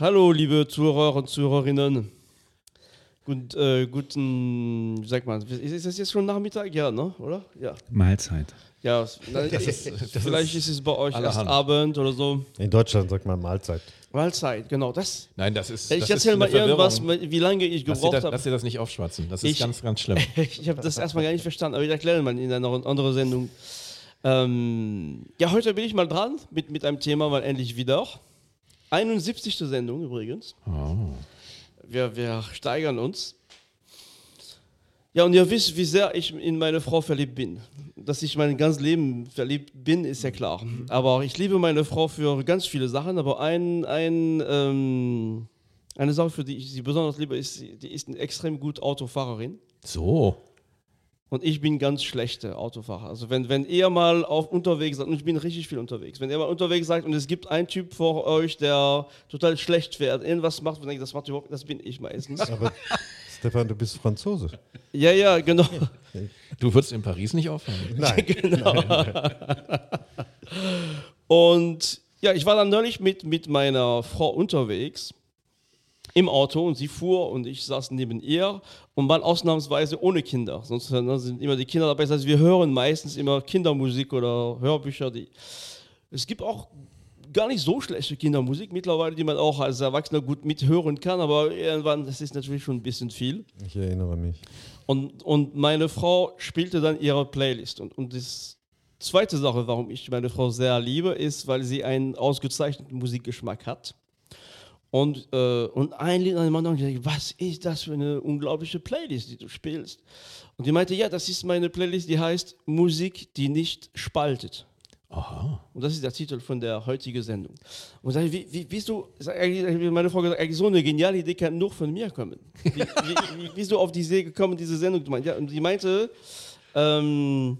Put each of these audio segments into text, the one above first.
Hallo, liebe Zuhörer und Zuhörerinnen. Gut, äh, guten, wie sagt man, ist das jetzt schon Nachmittag? Ja, ne? oder? Ja. Mahlzeit. Ja, das ist, das vielleicht ist es bei euch erst. Abend oder so. In Deutschland sagt man Mahlzeit. Mahlzeit, genau. Das, Nein, das ist. ich das erzähle ist mal irgendwas, wie lange ich gebraucht habe. lass dir das nicht aufschwatzen. Das ist Ich- ganz, ganz schlimm. Ich habe das erstmal gar nicht verstanden, aber ich erkläre mal in einer anderen Sendung. Ähm, ja, heute bin ich mal dran mit, mit einem Thema, mal endlich wieder. 71. Sendung übrigens. Oh. Wir, wir steigern uns. Ja, und ihr wisst, wie sehr ich in meine Frau verliebt bin. Dass ich mein ganzes Leben verliebt bin, ist ja klar. Aber ich liebe meine Frau für ganz viele Sachen. Aber ein, ein, ähm, eine Sache, für die ich sie besonders liebe, ist, die ist eine extrem gute Autofahrerin. So. Und ich bin ganz schlechter Autofahrer. Also wenn, wenn ihr mal auf unterwegs seid, und ich bin richtig viel unterwegs, wenn ihr mal unterwegs seid und es gibt einen Typ vor euch, der total schlecht fährt, irgendwas macht, und denkt, das macht überhaupt, das bin ich meistens. Aber Stefan, du bist Franzose. ja, ja, genau. Du würdest in Paris nicht aufhören. Nein. Und ja, ich war dann neulich mit, mit meiner Frau unterwegs im Auto und sie fuhr und ich saß neben ihr und mal ausnahmsweise ohne Kinder. Sonst sind immer die Kinder dabei. Das heißt, wir hören meistens immer Kindermusik oder Hörbücher. Die es gibt auch gar nicht so schlechte Kindermusik mittlerweile, die man auch als Erwachsener gut mithören kann, aber irgendwann, das ist natürlich schon ein bisschen viel. Ich erinnere mich. Und, und meine Frau spielte dann ihre Playlist. Und, und das zweite Sache, warum ich meine Frau sehr liebe, ist, weil sie einen ausgezeichneten Musikgeschmack hat. Und, äh, und ein Lied an dem anderen, ich dachte, was ist das für eine unglaubliche Playlist, die du spielst? Und die meinte, ja, das ist meine Playlist, die heißt Musik, die nicht spaltet. Aha. Und das ist der Titel von der heutigen Sendung. Und sag ich, wie, wie, wie du, meine Frau gesagt, so eine geniale Idee kann nur von mir kommen. Wie, wie, wie bist du auf die Idee gekommen, diese Sendung zu machen? Ja, und sie meinte, ähm,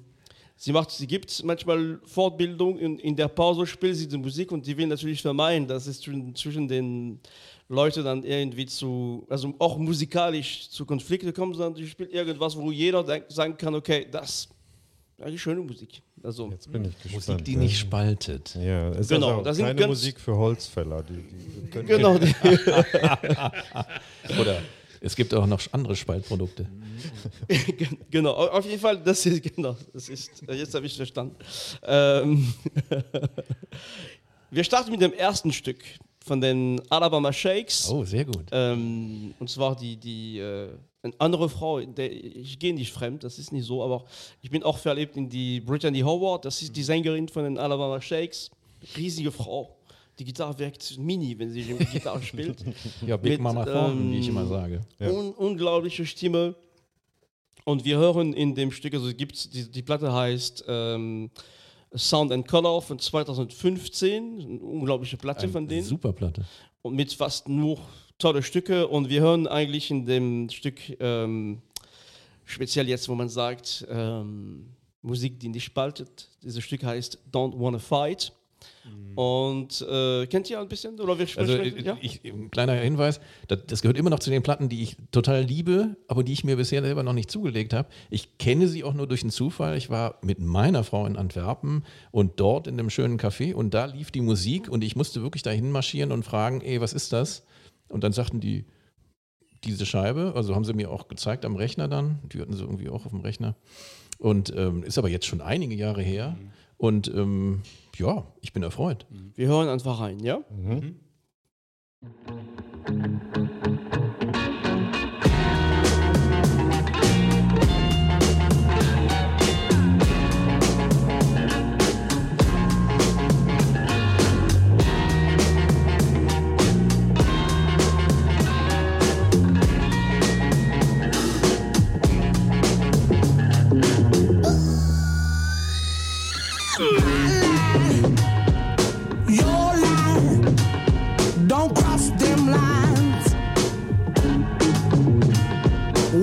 sie macht, sie gibt manchmal Fortbildung in, in der Pause spielt sie die Musik und die will natürlich vermeiden, dass es zwischen, den Leuten dann irgendwie zu, also auch musikalisch zu Konflikten kommt, sondern sie spielt irgendwas, wo jeder denk, sagen kann, okay, das ist eigentlich schöne Musik. Also, Jetzt bin ich gespannt. Musik, die ja. nicht spaltet. Ja, es ist Genau, also das sind keine Musik für Holzfäller. Die, die genau. Die, Oder es gibt auch noch andere Spaltprodukte. genau, au- auf jeden Fall, das ist, genau, das ist, jetzt habe ich verstanden. Ähm, wir starten mit dem ersten Stück von den Alabama Shakes. Oh, sehr gut. Ähm, und zwar die, die äh, eine andere Frau, der, ich gehe nicht fremd, das ist nicht so, aber ich bin auch verliebt in die Brittany Howard, das ist die Sängerin von den Alabama Shakes. Riesige Frau. Die Gitarre wirkt mini, wenn sie die Gitarre spielt. Ja, Big mit, Mama Thornton, wie ich ähm, immer sage. Ja. Un unglaubliche Stimme. Und wir hören in dem Stück, also gibt, die, die Platte heißt ähm, Sound and Color von 2015, eine unglaubliche Platte von denen Super Platte. und mit fast nur tolle Stücke. Und wir hören eigentlich in dem Stück, ähm, speziell jetzt, wo man sagt, ähm, Musik, die nicht spaltet. Dieses Stück heißt Don't Wanna Fight. Und äh, kennt ihr ein bisschen? Oder wir Also sprechen- äh, ja? ich, ein kleiner Hinweis, das, das gehört immer noch zu den Platten, die ich total liebe, aber die ich mir bisher selber noch nicht zugelegt habe. Ich kenne sie auch nur durch einen Zufall. Ich war mit meiner Frau in Antwerpen und dort in einem schönen Café und da lief die Musik und ich musste wirklich dahin marschieren und fragen, ey, was ist das? Und dann sagten die, diese Scheibe, also haben sie mir auch gezeigt am Rechner dann, die hatten sie irgendwie auch auf dem Rechner. Und ähm, ist aber jetzt schon einige Jahre her. Und ähm, ja, ich bin erfreut. Wir hören einfach rein, ja? Your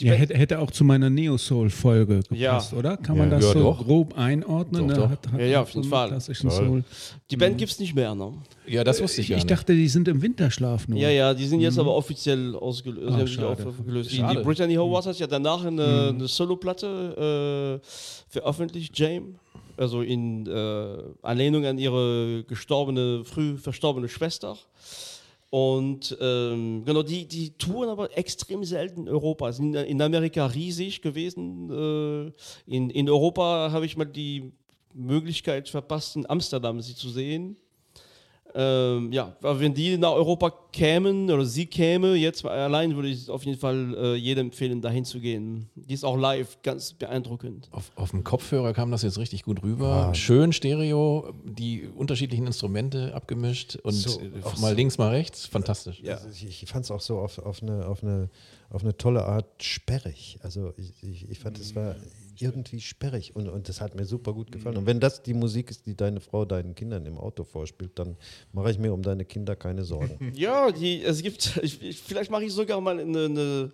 Ja, hätte, hätte auch zu meiner Neo-Soul-Folge gepasst, Ja. oder? Kann man Ja. das Ja, so doch. grob einordnen? Doch, ne? doch. Hat, hat Ja, ja, auf so jeden einen Fall. Soul. Die Band gibt es nicht mehr, ne? Ja, das wusste ich Ich, ja ich nicht. dachte, die sind im Winterschlaf nur. Ja, ja, die sind jetzt aber offiziell ausgelöst. Haben sich schade. aufgelöst. Die, die. Brittany Howard hat ja danach eine, eine Soloplatte äh, veröffentlicht, Jame. Also in äh, Anlehnung an ihre gestorbene, früh verstorbene Schwester. Und ähm, genau, die, die touren aber extrem selten in Europa. Sind in Amerika riesig gewesen. Äh, in, in Europa habe ich mal die Möglichkeit verpasst, in Amsterdam sie zu sehen. Ähm, ja, aber wenn die nach Europa kämen oder sie käme, jetzt allein würde ich auf jeden Fall äh, jedem empfehlen, dahin zu gehen. Die ist auch live ganz beeindruckend. Auf, auf dem Kopfhörer kam das jetzt richtig gut rüber. Schön Stereo, die unterschiedlichen Instrumente abgemischt und So, äh, auch mal so. links, mal rechts. Fantastisch. Ja. Also ich, ich fand es auch so auf, auf, eine, auf, eine, auf eine tolle Art sperrig. Also ich, ich, ich fand, es war irgendwie sperrig und, und das hat mir super gut gefallen. Und wenn das die Musik ist, die deine Frau deinen Kindern im Auto vorspielt, dann mache ich mir um deine Kinder keine Sorgen. Ja, die, es gibt, ich, ich, vielleicht mache ich sogar mal eine, eine,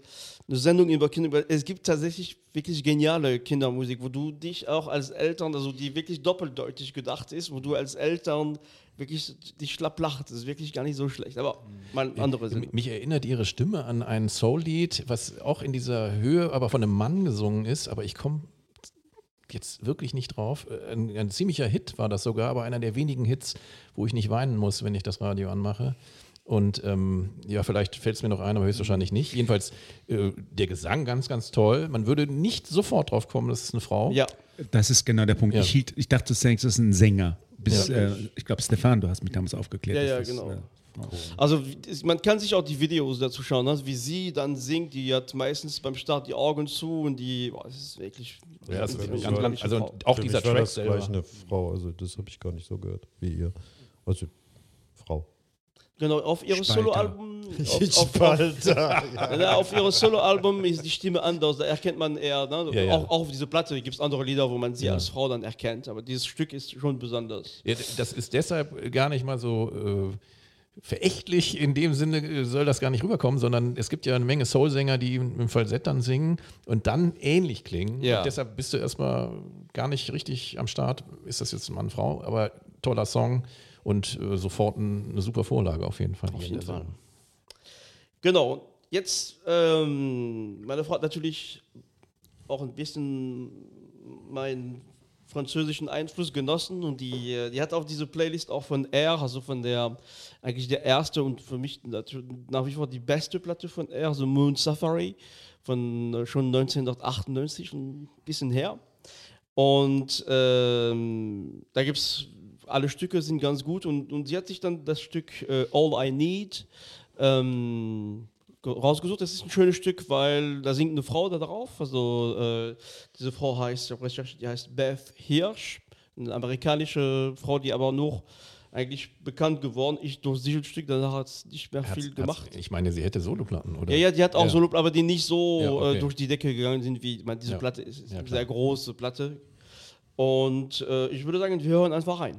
eine Sendung über Kinder. Es gibt tatsächlich wirklich geniale Kindermusik, wo du dich auch als Eltern, also die wirklich doppeldeutig gedacht ist, wo du als Eltern wirklich dich schlapp lacht. Das ist wirklich gar nicht so schlecht, aber mal andere Sendung. Mich erinnert ihre Stimme an ein Soul-Lied, was auch in dieser Höhe, aber von einem Mann gesungen ist, aber ich komme jetzt wirklich nicht drauf. Äh, Ein, ein ziemlicher Hit war das sogar, aber einer der wenigen Hits, wo ich nicht weinen muss, wenn ich das Radio anmache. Und ähm, ja, vielleicht fällt es mir noch ein, aber höchstwahrscheinlich nicht. Jedenfalls äh, der Gesang ganz, ganz toll. Man würde nicht sofort drauf kommen, das ist eine Frau. Ja, Das ist genau der Punkt. Ja. Ich, hielt, ich dachte, du denkst, das ist ein Sänger. Bis, Ja. äh, ich glaube, Stefan, du hast mich damals aufgeklärt. Ja, ja, das, genau. äh, Also man kann sich auch die Videos dazu schauen, ne? wie sie dann singt. Die hat meistens beim Start die Augen zu und die, boah, das ist wirklich. Ja, das ist eine ganz, ganz, also auch Für dieser mich war Track das selber. gleich eine Frau, also das habe ich gar nicht so gehört wie ihr. Also. Genau, auf ihre Spalter. Soloalbum. Auf, auf, auf, Ja, auf ihre Soloalbum ist die Stimme anders, da erkennt man eher, ne? Ja, ja. Auch, auch auf diese Platte gibt es andere Lieder, wo man sie als Frau dann erkennt, aber dieses Stück ist schon besonders. Das ist deshalb gar nicht mal so äh, verächtlich in dem Sinne äh, soll das gar nicht rüberkommen, sondern es gibt ja eine Menge Soul-Sänger, die im Falsett dann singen und dann ähnlich klingen. Ja. Deshalb bist du erstmal gar nicht richtig am Start. Ist das jetzt Mann, Frau? Aber toller Song und äh, sofort ein, eine super Vorlage auf jeden Fall. Auf jeden Fall. Genau, jetzt, ähm, meine Frau hat natürlich auch ein bisschen meinen französischen Einfluss genossen und die, äh, die hat auf diese Playlist auch von R, also von der, eigentlich der erste und für mich nach wie vor die beste Platte von R, also Moon Safari, von äh, schon 1998, ein bisschen her. Und ähm, da gibt es, alle Stücke sind ganz gut und, und sie hat sich dann das Stück äh, All I Need ähm, ge- rausgesucht. Das ist ein schönes Stück, weil da singt eine Frau da drauf. Also äh, diese Frau heißt, ich recherchiert, die heißt Beth Hirsch, eine amerikanische Frau, die aber noch eigentlich bekannt geworden ist durch dieses Stück. Danach hat es nicht mehr viel Hat's- gemacht. hat's- Ich meine, sie hätte Soloplatten, oder? Ja, ja, die hat auch Ja. Solo, aber die nicht so Ja, okay. äh, durch die Decke gegangen sind, wie meine, diese Ja. Platte ist, ist eine sehr große Platte. Und äh, ich würde sagen, wir hören einfach rein.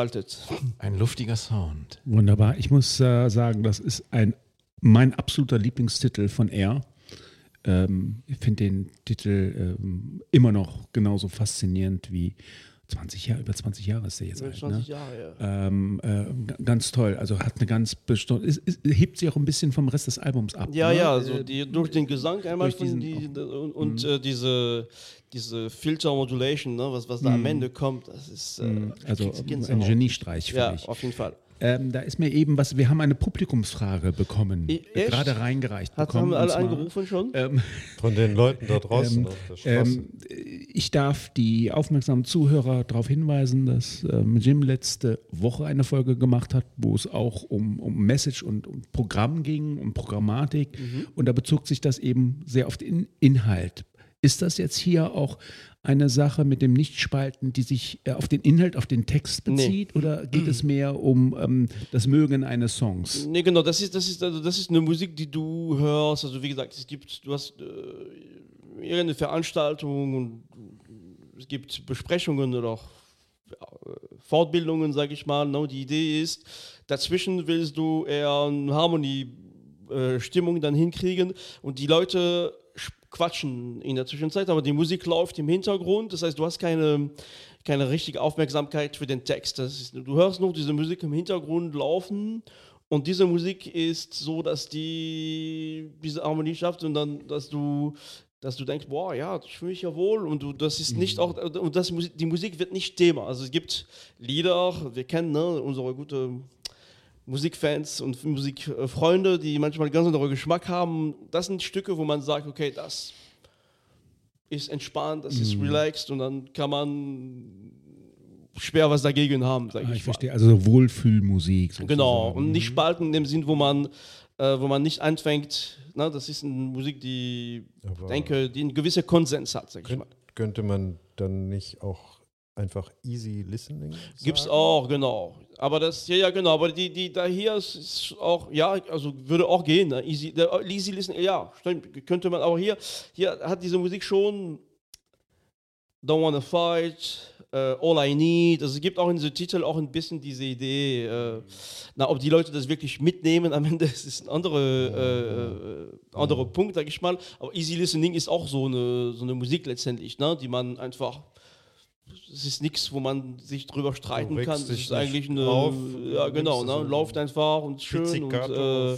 spaltet. Ein luftiger Sound. Wunderbar. Ich muss äh, sagen, das ist ein mein absoluter Lieblingstitel von R. Ähm, ich finde den Titel ähm, immer noch genauso faszinierend wie 20 Jahre, über 20 Jahre ist der jetzt alt. 20 Ne? Jahre, ja. Ähm, äh, ganz toll. Also hat eine ganz bestimmte, es, es hebt sich auch ein bisschen vom Rest des Albums ab. Ja, ne? ja, also Äh, die, durch den Gesang einmal diesen- die, und, und äh, diese, diese Filter Modulation, ne, was, was da am Ende kommt, das ist äh, also kriegst ein. Geniestreich, Ja, ich. auf jeden Fall. Ähm, da ist mir eben was, wir haben eine Publikumsfrage bekommen, E- echt? gerade reingereicht Hat, bekommen. haben wir alle zwar, angerufen schon? Ähm, Von den Leuten da draußen Ähm, auf der Straße. Ich darf die aufmerksamen Zuhörer darauf hinweisen, dass ähm, Jim letzte Woche eine Folge gemacht hat, wo es auch um, um Message und um Programm ging, um Programmatik. Und da bezog sich das eben sehr auf den Inhalt. Ist das jetzt hier auch eine Sache mit dem Nichtspalten, die sich äh, auf den Inhalt, auf den Text Nee. bezieht? Oder geht es mehr um ähm, das Mögen eines Songs? Nee, genau, das ist, das ist, also das ist eine Musik, die du hörst. Also wie gesagt, es gibt, du hast äh, irgendeine Veranstaltung und es gibt Besprechungen oder auch äh, Fortbildungen, sage ich mal. No, die Idee ist, dazwischen willst du eher eine Harmonie-Stimmung dann hinkriegen und die Leute sch- quatschen in der Zwischenzeit, aber die Musik läuft im Hintergrund. Das heißt, du hast keine, keine richtige Aufmerksamkeit für den Text. Ist, du hörst nur diese Musik im Hintergrund laufen und diese Musik ist so, dass die diese Harmonie schafft und dann, dass du dass du denkst, boah, ja, ich fühle mich ja wohl und du, das ist nicht auch, und das, die Musik wird nicht Thema. Also es gibt Lieder, wir kennen ne, unsere gute Musikfans und Musikfreunde, die manchmal ganz anderen Geschmack haben. Das sind Stücke, wo man sagt, okay, das ist entspannt, das ist relaxed und dann kann man schwer was dagegen haben, Ah, ich, ich verstehe, also so Wohlfühlmusik. Sozusagen. Genau, und nicht spalten in dem Sinn, wo man, äh, wo man nicht anfängt, ne, das ist eine Musik, die, Aber- denke, die einen gewissen Konsens hat, sag ich Könnt, mal. könnte man dann nicht auch einfach easy listening sagen? Gibt's auch, genau. Aber das, ja, ja, genau, aber die, die da hier ist, ist auch, ja, also würde auch gehen, ne? Easy, der, easy listen, ja, stimmt, könnte man, aber hier, hier hat diese Musik schon Don't Wanna Fight, äh, All I Need, also es gibt auch in diesem Titel auch ein bisschen diese Idee, äh, na, ob die Leute das wirklich mitnehmen, am Ende ist es ein andere, äh, äh, anderer Punkt, sag ich mal, aber Easy Listening ist auch so eine, so eine Musik letztendlich, ne, die man einfach es ist nichts, wo man sich drüber streiten kann. Es ist eigentlich eine. auf, ja, genau, ne? Läuft einfach und schön. Und, äh,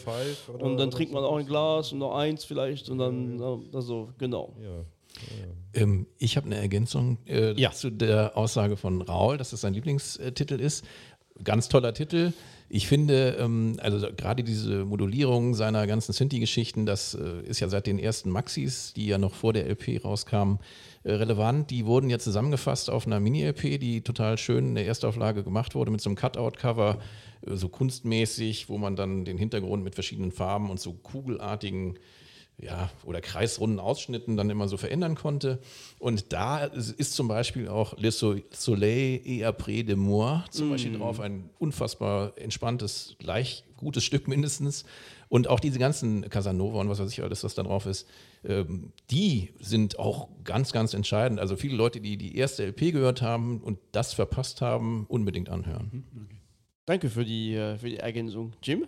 und dann trinkt man auch ein Glas und noch eins vielleicht und dann, also, genau. Ja. Ähm, ich habe eine Ergänzung äh, Ja. zu der Aussage von Raul, dass es sein Lieblingstitel ist. Ganz toller Titel. Ich finde, ähm, also gerade diese Modulierung seiner ganzen Synthi-Geschichten, das äh, ist ja seit den ersten Maxis, die ja noch vor der LP rauskamen, äh, relevant. Die wurden ja zusammengefasst auf einer Mini-LP, die total schön in der Erstauflage gemacht wurde mit so einem Cutout-Cover, äh, so kunstmäßig, wo man dann den Hintergrund mit verschiedenen Farben und so kugelartigen ja, oder kreisrunden Ausschnitten dann immer so verändern konnte. Und da ist zum Beispiel auch Le So- Soleil et après de moi zum Beispiel drauf, ein unfassbar entspanntes, gleich gutes Stück mindestens. Und auch diese ganzen Casanova und was weiß ich alles, was da drauf ist, ähm, die sind auch ganz, ganz entscheidend. Also viele Leute, die die erste LP gehört haben und das verpasst haben, unbedingt anhören. Danke für die, äh, für die Ergänzung, Jim.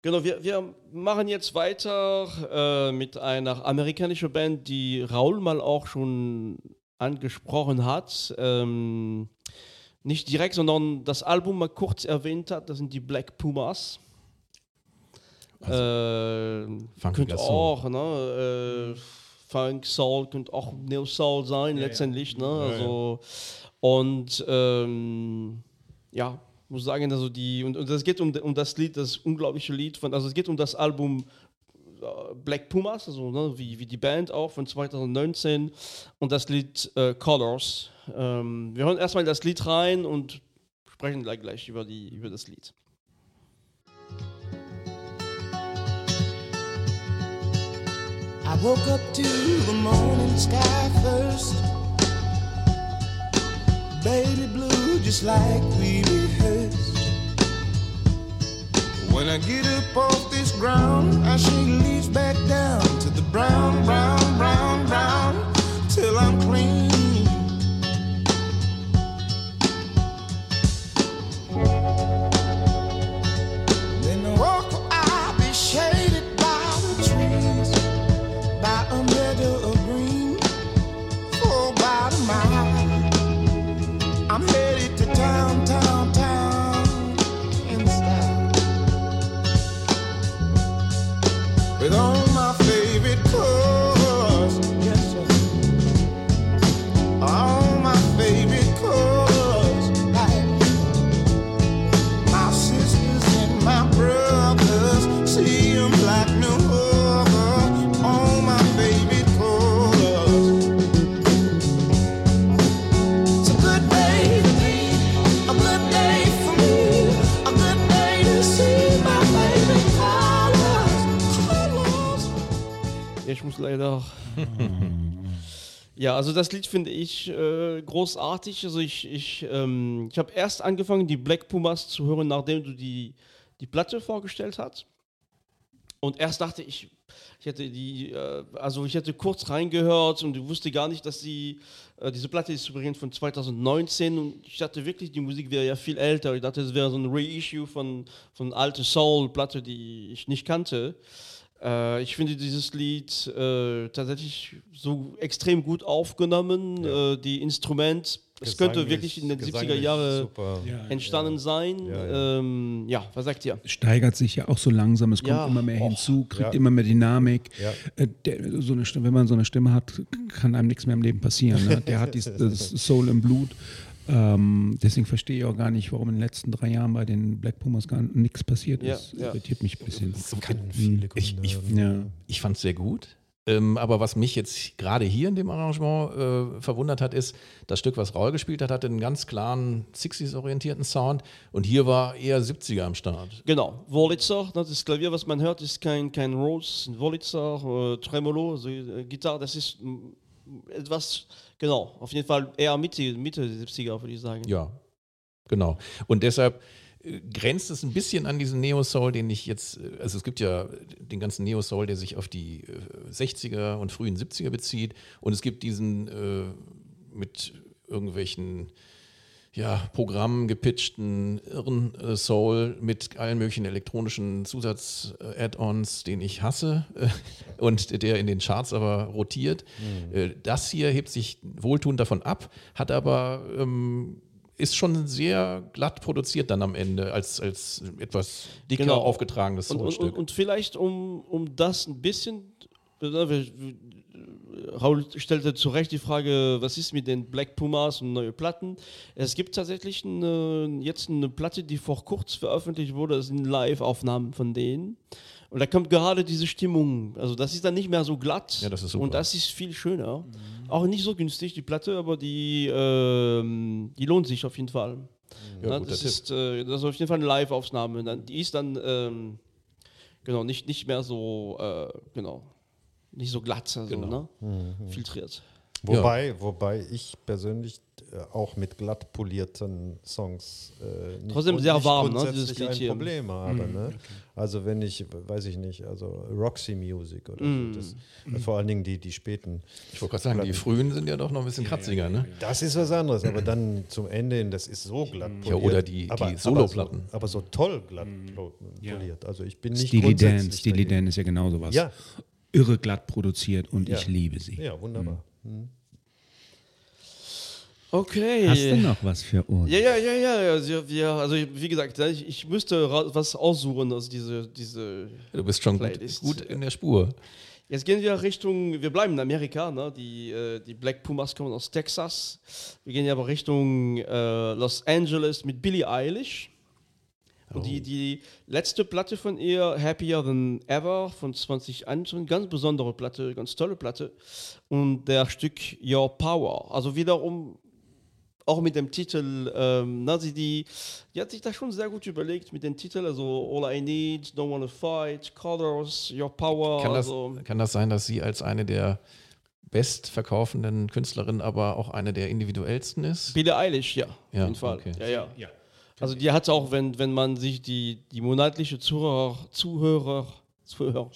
Genau, wir, wir machen jetzt weiter äh, mit einer amerikanischen Band, die Raul mal auch schon angesprochen hat. Ähm, nicht direkt, sondern das Album mal kurz erwähnt hat. Das sind die Black Pumas. äh, funkiger könnte Soul. auch, ne? Äh, Funk, Soul, könnte auch Neo Soul sein, letztendlich, ne? Also, und ähm, ja, muss sagen, also die, und, und es geht um, um das Lied, das unglaubliche Lied von, also es geht um das Album äh, Black Pumas, also ne, wie, wie die Band auch von 2019 und das Lied äh, Colors. Ähm, wir hören erstmal das Lied rein und sprechen gleich, gleich über, die, über das Lied. I woke up to the morning sky first. Baby blue, just like we When I get up off this ground, I shake leaves back down to the brown, brown, brown, brown, till I'm clean. ja, also das Lied finde ich äh, großartig. Also ich, ich, ähm, ich habe erst angefangen, die Black Pumas zu hören, nachdem du die, die Platte vorgestellt hast. Und erst dachte ich, ich hätte die, äh, also ich hätte kurz reingehört und wusste gar nicht, dass die, äh, diese Platte ist übrigens von 2019 und ich dachte wirklich, die Musik wäre ja viel älter. Ich dachte, es wäre so ein Reissue von, von alte Soul-Platte, die ich nicht kannte. Äh, ich finde dieses Lied äh, tatsächlich so extrem gut aufgenommen. Äh, die Instrument, es könnte wirklich in den 70er gesanglich Jahren entstanden sein. Ja, Ja, ja. Ähm, ja, was sagt ihr? steigert sich ja auch so langsam, es kommt Ja. immer mehr Och, hinzu, kriegt ja. immer mehr Dynamik. Ja. Äh, der, so eine Stimme, wenn man so eine Stimme hat, kann einem nichts mehr im Leben passieren. Ne? Der hat dies, das Soul im Blut. Ähm, deswegen verstehe ich auch gar nicht, warum in den letzten drei Jahren bei den Black Pumas gar nichts passiert Ja, ist. ja. Irritiert mich ein bisschen. Kann viele Ich- Gründe ich- haben. Ja. Ich fand es sehr gut. Ähm, aber was mich jetzt gerade hier in dem Arrangement äh, verwundert hat, ist, das Stück, was Raul gespielt hat, hatte einen ganz klaren 60s-orientierten Sound und hier war eher 70er am Start. Genau, Wurlitzer, das ist Klavier, was man hört, ist kein, kein Rose, ein Wurlitzer, äh, Tremolo, also, äh, Gitarre, das ist mm, etwas, genau, auf jeden Fall eher Mitte, Mitte der 70er, würde ich sagen. Ja, genau. Und deshalb äh, grenzt es ein bisschen an diesen Neo-Soul, den ich jetzt, äh, also es gibt ja den ganzen Neo-Soul, der sich auf die äh, 60er und frühen 70er bezieht und es gibt diesen äh, mit irgendwelchen ja, Programmen gepitchten irren äh, Soul mit allen möglichen elektronischen Zusatz-Add-ons, den ich hasse äh, und der in den Charts aber rotiert. Äh, das hier hebt sich wohltuend davon ab, hat aber ähm, ist schon sehr glatt produziert dann am Ende als, als etwas dicker Genau. aufgetragenes Und, und, und, und vielleicht, um, um das ein bisschen, Raul stellte zu Recht die Frage, was ist mit den Black Pumas und neue Platten? Es gibt tatsächlich eine, jetzt eine Platte, die vor kurz veröffentlicht wurde, das sind Live-Aufnahmen von denen. Und da kommt gerade diese Stimmung. Also das ist dann nicht mehr so glatt. Ja, das ist super. Und das ist viel schöner. Auch nicht so günstig, die Platte, aber die, ähm, die lohnt sich auf jeden Fall. Ja, Ja, guter das, ist, äh, das ist auf jeden Fall eine Live-Aufnahme. Die ist dann ähm, genau nicht, nicht mehr so äh, genau nicht so glatt, also, Genau. ne? filtriert. Wobei, wobei ich persönlich äh, auch mit glatt polierten Songs äh, nicht, Trotzdem sehr nicht warm, ne, dieses Lied ein hier. Problem habe. Ne? Also wenn ich, weiß ich nicht, also Roxy Music oder Mm. so, das, äh, vor allen Dingen die, die späten. ich wollte gerade sagen, die frühen sind ja doch noch ein bisschen kratziger, ne? Das ist was anderes, aber dann zum Ende hin, das ist so glatt Ja, poliert. oder die- die aber, Soloplatten. Aber so, aber so toll glatt pol- poliert. Also ich bin nicht Steely Dan, Steely. Dan ist ja genauso was. Ja, Irre glatt produziert und Ja. ich liebe sie. ja, wunderbar. Okay. Hast du noch was für uns? Ja, ja, ja, ja. ja. Also, wir, also wie gesagt, ich, ich müsste was aussuchen aus diese, diese. Du bist schon gut, Playlist. gut in der Spur. Jetzt gehen wir Richtung, wir bleiben in Amerika, ne? die, äh, die Black Pumas kommen aus Texas. Wir gehen aber Richtung äh, Los Angeles mit Billie Eilish. Und die, die letzte Platte von ihr, Happier Than Ever von 2021, ganz besondere Platte, ganz tolle Platte. Und der Stück Your Power. Also wiederum auch mit dem Titel, ähm, na, sie, die, die hat sich da schon sehr gut überlegt mit dem Titel, also All I Need, Don't Wanna Fight, Colors, Your Power. Kann das, also, kann das sein, dass sie als eine der bestverkaufenden Künstlerinnen aber auch eine der individuellsten ist? Billie Eilish, ja, Ja, auf jeden Fall. okay. Ja, ja. Also die hat auch, wenn, wenn man sich die, die monatliche Zuhörer, Zuhörer, Zuhörer,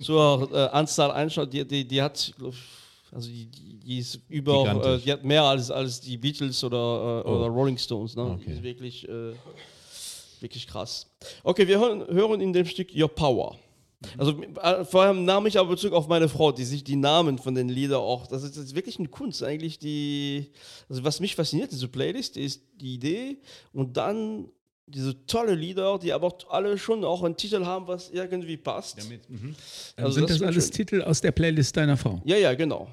zur äh, Anzahl anschaut, die, die, die hat, also die, die ist über, äh, die hat mehr als, als die Beatles oder, äh, Oh. oder Rolling Stones. Ne? Okay. Die ist wirklich, äh, wirklich krass. Okay, wir hören, hören in dem Stück Your Power. Also äh, vorher nahm ich aber Bezug auf meine Frau, die sich die Namen von den Liedern auch, das ist, das ist wirklich eine Kunst eigentlich, die, also was mich fasziniert, diese Playlist, ist die Idee und dann diese tolle Lieder, die aber alle schon auch einen Titel haben, was irgendwie passt. Dann Also sind das das alles schön. Titel aus der Playlist deiner Frau? Ja, ja, genau.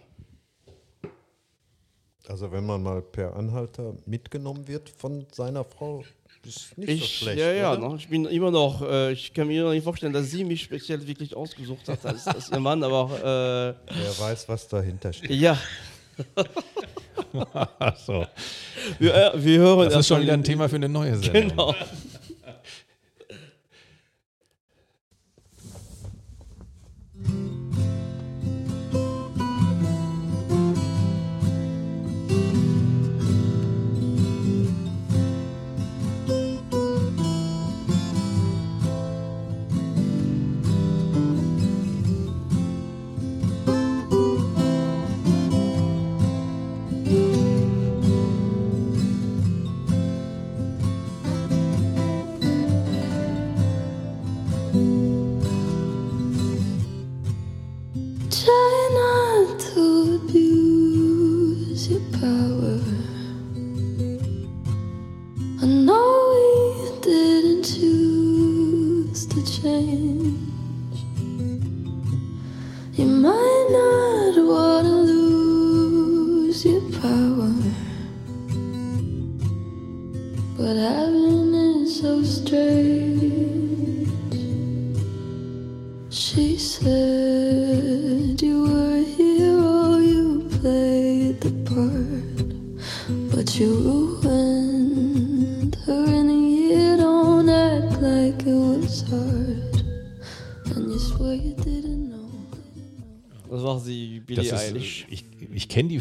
Also wenn man mal per Anhalter mitgenommen wird von seiner Frau, ist nicht so Ich, schlecht. ja, ja, ne? ich bin immer noch, äh, ich kann mir noch nicht vorstellen, dass sie mich speziell wirklich ausgesucht hat als, als ihr Mann, aber Wer weiß, was dahinter steht. äh, ja, so. wir, äh, wir hören Das ist schon wieder ein Thema für eine neue Sendung. Genau.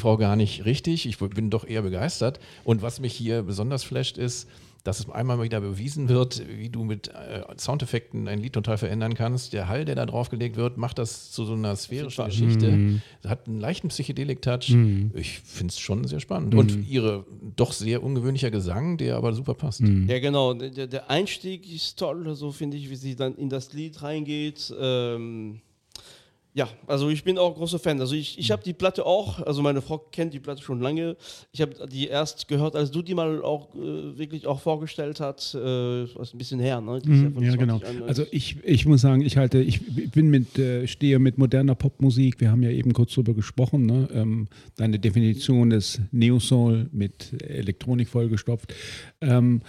Frau gar nicht richtig. Ich bin doch eher begeistert. Und was mich hier besonders flasht, ist, dass es einmal mal wieder bewiesen wird, wie du mit äh, Soundeffekten ein Lied total verändern kannst. Der Hall, der da draufgelegt wird, macht das zu so einer sphärischen Geschichte. Hat einen leichten Psychedelik-Touch. Ich finde es schon sehr spannend. Und ihre doch sehr ungewöhnlicher Gesang, der aber super passt. Ja, genau. Der, der Einstieg ist toll, so finde ich, wie sie dann in das Lied reingeht. Ähm, ja, also ich bin auch großer Fan. Also ich, ich habe die Platte auch, also meine Frau kennt die Platte schon lange. Ich habe die erst gehört, als du die mal auch äh, wirklich auch vorgestellt hast. Äh, was ein bisschen her, ne? Ist Mhm, von Ja, genau. 2091. Also ich, ich muss sagen, ich halte, ich bin mit, äh, stehe mit moderner Popmusik, wir haben ja eben kurz drüber gesprochen, ne? ähm, deine Definition ist Neo-Soul mit Elektronik vollgestopft. Ähm,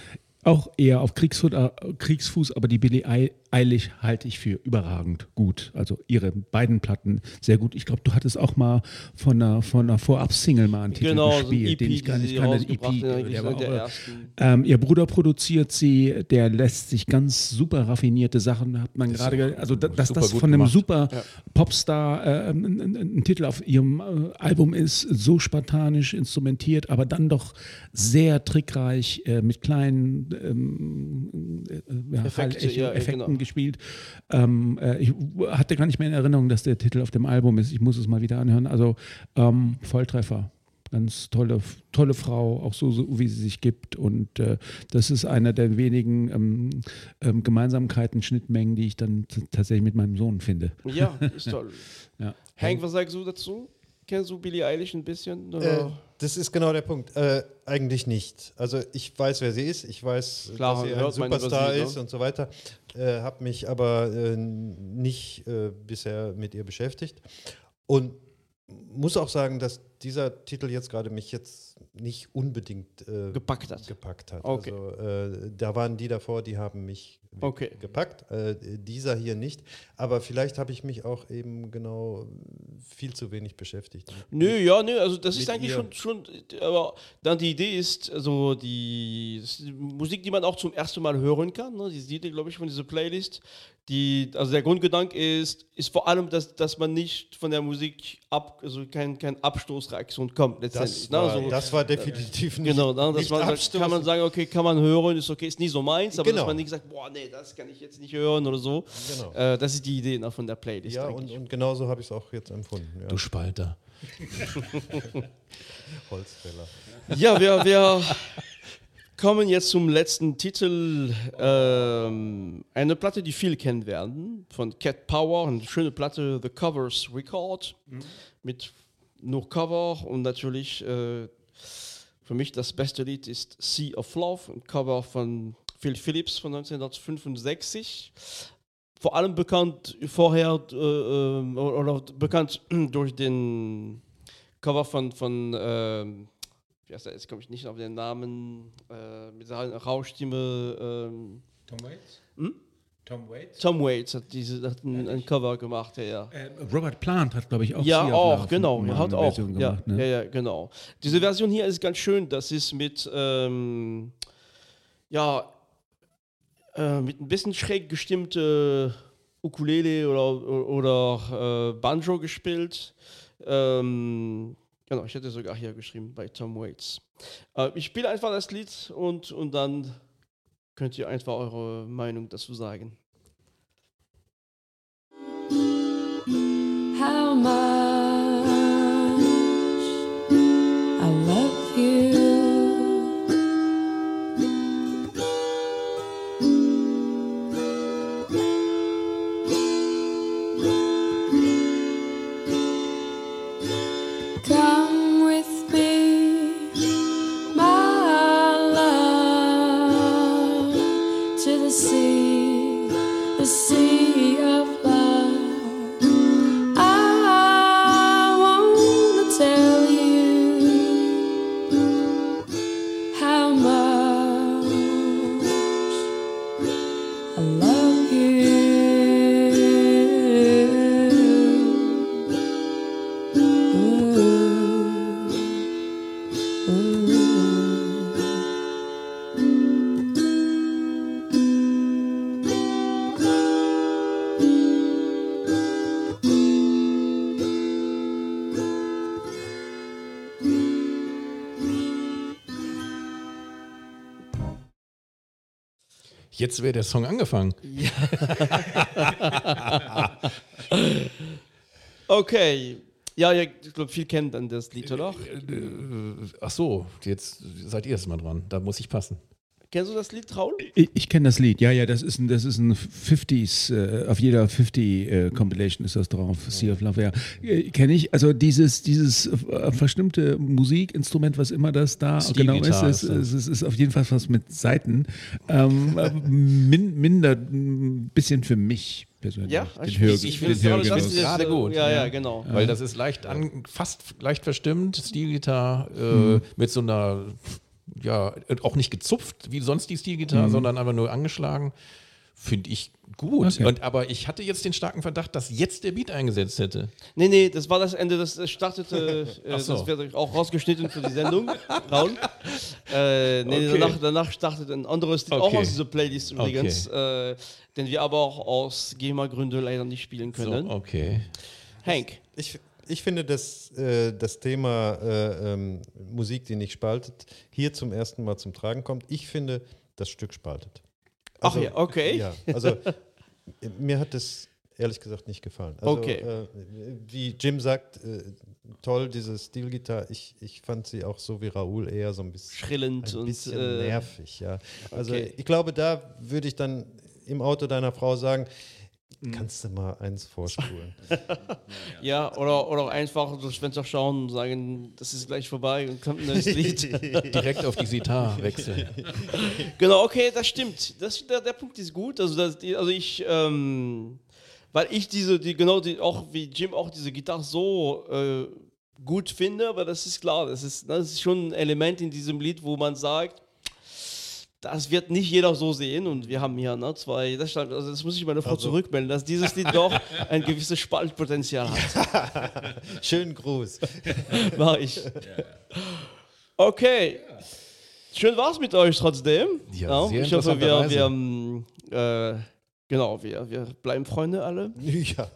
auch eher auf Kriegsfuß, äh, Kriegsfuß aber die Billie Eil- Eilish halte ich für überragend gut. Also ihre beiden Platten sehr gut. Ich glaube, du hattest auch mal von einer, von einer Vorab-Single mal einen Titel Genau, so ein gespielt, EP, den ich gar nicht kannte. EP, eigentlich der war der auch, ersten. ähm, ihr Bruder produziert sie, der lässt sich ganz super raffinierte Sachen, hat man gerade, ge- also da- dass super das von einem gemacht. super Popstar äh, ein, ein, ein Titel auf ihrem äh, Album ist, so spartanisch instrumentiert, aber dann doch sehr trickreich äh, mit kleinen ähm, äh, ja, Effekte, Hallecho- ja, ja, Effekten genau. Gespielt. Ähm, äh, ich hatte gar nicht mehr in Erinnerung, dass der Titel auf dem Album ist. Ich muss es mal wieder anhören. Also ähm, Volltreffer. Ganz tolle, tolle Frau, auch so, so wie sie sich gibt. Und äh, das ist einer der wenigen ähm, ähm, Gemeinsamkeiten, Schnittmengen, die ich dann tatsächlich mit meinem Sohn finde. Ja, ist toll. Ja. Hank, was sagst du dazu? Kennst du Billie Eilish ein bisschen? Äh? Das ist genau der Punkt. Äh, eigentlich nicht. Also ich weiß, wer sie ist. Ich weiß, Klar, dass sie ein Superstar ne? ist und so weiter. Äh, habe mich aber äh, nicht äh, bisher mit ihr beschäftigt. Und muss auch sagen, dass dieser Titel jetzt gerade mich jetzt nicht unbedingt äh, Gepackt hat. Gepackt hat. Okay. Also äh, da waren die davor, die haben mich Okay. gepackt. Äh, dieser hier nicht. Aber vielleicht habe ich mich auch eben genau viel zu wenig beschäftigt. Nö, ja, nö, also das ist Mit eigentlich ihr. schon, schon, aber dann die Idee ist, also die, die Musik, die man auch zum ersten Mal hören kann, ne? die sieht, glaube ich, von dieser Playlist. Die, also der Grundgedanke ist, ist vor allem, dass, dass man nicht von der Musik ab, also kein, kein Abstoßreaktion kommt letztendlich. Das ne? war, also, das war definitiv nicht, Genau, ne, dass sagt, Abstoß. kann man sagen, okay, kann man hören, ist okay, ist nicht so meins, aber dass Genau. man nicht sagt, boah, nee, das kann ich jetzt nicht hören oder so. Genau. Äh, das ist die Idee ne, von der Playlist. Ja, und, und genauso habe ich es auch jetzt empfunden. Ja. Du Spalter. Holzfäller. Ja, wir, wir kommen jetzt zum letzten Titel. Ähm, eine Platte, die viele kennen werden, von Cat Power. Eine schöne Platte, The Covers Record. Mit nur Cover und natürlich äh, für mich das beste Lied ist Sea of Love, ein Cover von Phil Phillips von 1965. Vor allem bekannt vorher äh, äh, oder bekannt durch den Cover von, von wie heißt er, jetzt komme ich nicht auf den Namen, äh, mit seiner Rauschstimme. Ähm, Tom Waits? Hm? Tom Waits? Tom Waits hat, diese, hat ein, ein Cover gemacht, ja. ja. Äh, Robert Plant hat, glaube ich, auch Ja, auch, genau. mal Hat eine auch. Version Ja, gemacht, ne? ja, ja, genau. Diese Version hier ist ganz schön. Das ist mit, ähm, ja, äh, mit ein bisschen schräg gestimmte Ukulele oder, oder äh, Banjo gespielt. Ähm, genau, ich hätte sogar hier geschrieben bei Tom Waits. Äh, ich spiele einfach das Lied und, und dann könnt ihr einfach eure Meinung dazu sagen. Jetzt wäre der Song angefangen. Okay. Ja, ja ich glaube, viel kennen dann das Lied, oder? Ach so, jetzt seid ihr jetzt mal dran. Da muss ich passen. Kennst du das Lied, Raul? Ich, ich kenne das Lied, ja, ja, das ist ein, das ist ein 50s, äh, auf jeder 50 äh, Compilation ist das drauf, Sea of Love, ja. Äh, kenne ich, also dieses, dieses äh, verstimmte Musikinstrument, was immer das da genau ist, Steel-Gitarre ist, ist das. ist, ist, auf jeden Fall was mit Saiten. Ähm, äh, min, minder, ein bisschen für mich persönlich. Ja, den ich, Hör, ich, finde das, Hörgenuss. das Gerade gut, Ja, ja, ja. genau. Weil das ist leicht an, fast leicht verstimmt, Stilgitarre äh, Mhm. mit so einer, ja, auch nicht gezupft wie sonst die Mhm. Stilgitarre, sondern einfach nur angeschlagen. Finde ich gut. Okay. Und, aber ich hatte jetzt den starken Verdacht, dass jetzt der Beat eingesetzt hätte. Nee, nee, das war das Ende, das das startete, äh, so. das wird auch rausgeschnitten für die Sendung, Raul. Äh, nee, Okay. danach, danach startet ein anderes Lied, auch Okay. aus dieser Playlist übrigens, äh, den wir aber auch aus GEMA-Gründen leider nicht spielen So, können. okay. Hank, Ich, ich finde, dass äh, das Thema äh, ähm, Musik, die nicht spaltet, hier zum ersten Mal zum Tragen kommt. Ich finde, das Stück spaltet. Ach ja, okay. Ja, also mir hat das ehrlich gesagt nicht gefallen. Also, Okay. Äh, wie Jim sagt, äh, toll, diese Stilgitarre. Ich, ich fand sie auch so wie Raoul eher so ein bisschen, Schrillend ein und, bisschen äh, nervig. Ja. Also okay. ich glaube, da würde ich dann im Auto deiner Frau sagen. Kannst du mal eins vorspulen. ja, oder, oder einfach durchs Fenster schauen und sagen, das ist gleich vorbei und kommt ein neues Lied. Direkt auf die Sitar wechseln. Genau, okay, das stimmt. Das, der, der Punkt ist gut. Also, das, die, also ich, ähm, weil ich diese, die, genau, die, auch wie Jim auch diese Gitarre so äh, gut finde, aber das ist klar, das ist, das ist schon ein Element in diesem Lied, wo man sagt, das wird nicht jeder so sehen und wir haben hier ne, zwei, das, stand- also das muss ich meine Frau zurückmelden, dass dieses Lied doch ein gewisses Spaltpotenzial hat. Schönen Gruß. Mach ich. Okay. Schön war's mit euch trotzdem. Ja, sehr ich hoffe, wir, wir ähm, äh, genau, wir, wir bleiben Freunde alle. Ja.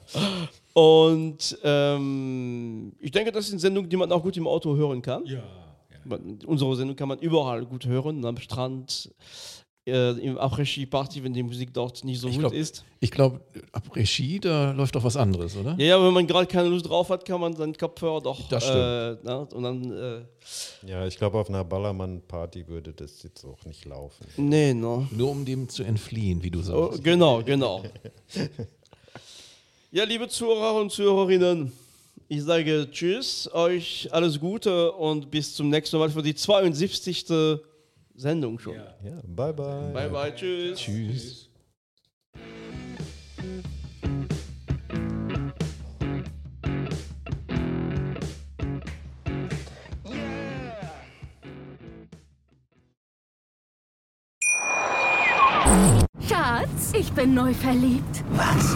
Und ähm, ich denke, das sind Sendungen, die man auch gut im Auto hören kann. Ja. Unsere Sendung kann man überall gut hören, am Strand, äh, im Après-Ski-Party, wenn die Musik dort nicht so Ich gut glaub- ist. Ich glaube, ab Regie, da läuft doch was anderes, oder? Ja, ja, wenn man gerade keine Lust drauf hat, kann man seinen Kopfhörer doch. Das Äh, na, und dann. Äh, Ja, ich glaube, auf einer Ballermann-Party würde das jetzt auch nicht laufen. nee, no. Nur um dem zu entfliehen, wie du Oh, sagst. genau, genau. ja, liebe Zuhörer und Zuhörerinnen, ich sage Tschüss, euch alles Gute und bis zum nächsten Mal für die 72. Sendung schon. Ja, bye bye. Bye, bye, tschüss. Tschüss. Schatz, ich bin neu verliebt. Was?